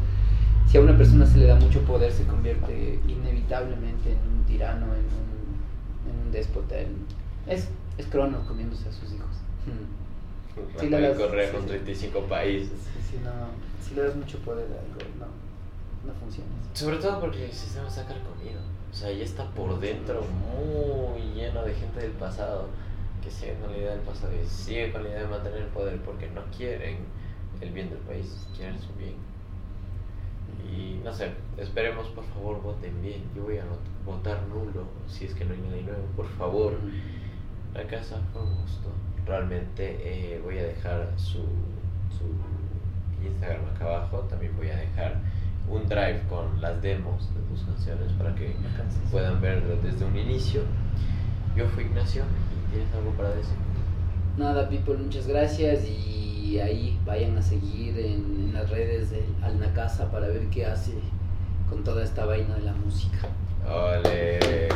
Si a una persona se le da mucho poder, se convierte inevitablemente en un tirano, en un, en un déspota. es, es Crono comiéndose a sus hijos. Si le das, correr con 35 países. no, si le das mucho poder a algo, no no funciona. Sobre todo porque el sistema está carcomido. O sea, ya está por dentro muy lleno de gente del pasado que sigue con la idea del pasado y sigue con la idea de mantener el poder porque no quieren el bien del país, quieren su bien. Y no sé, esperemos por favor voten bien. Yo voy a votar nulo si es que no hay nadie nuevo, por favor. La casa fue un gusto. Realmente eh, voy a dejar su, su Instagram acá abajo. También voy a dejar un drive con las demos de tus canciones para que puedan verlo desde un inicio. Yo fui Ignacio y tienes algo para decir. Nada, people, muchas gracias y ahí vayan a seguir en, las redes de Alnacasa para ver qué hace con toda esta vaina de la música. Ole.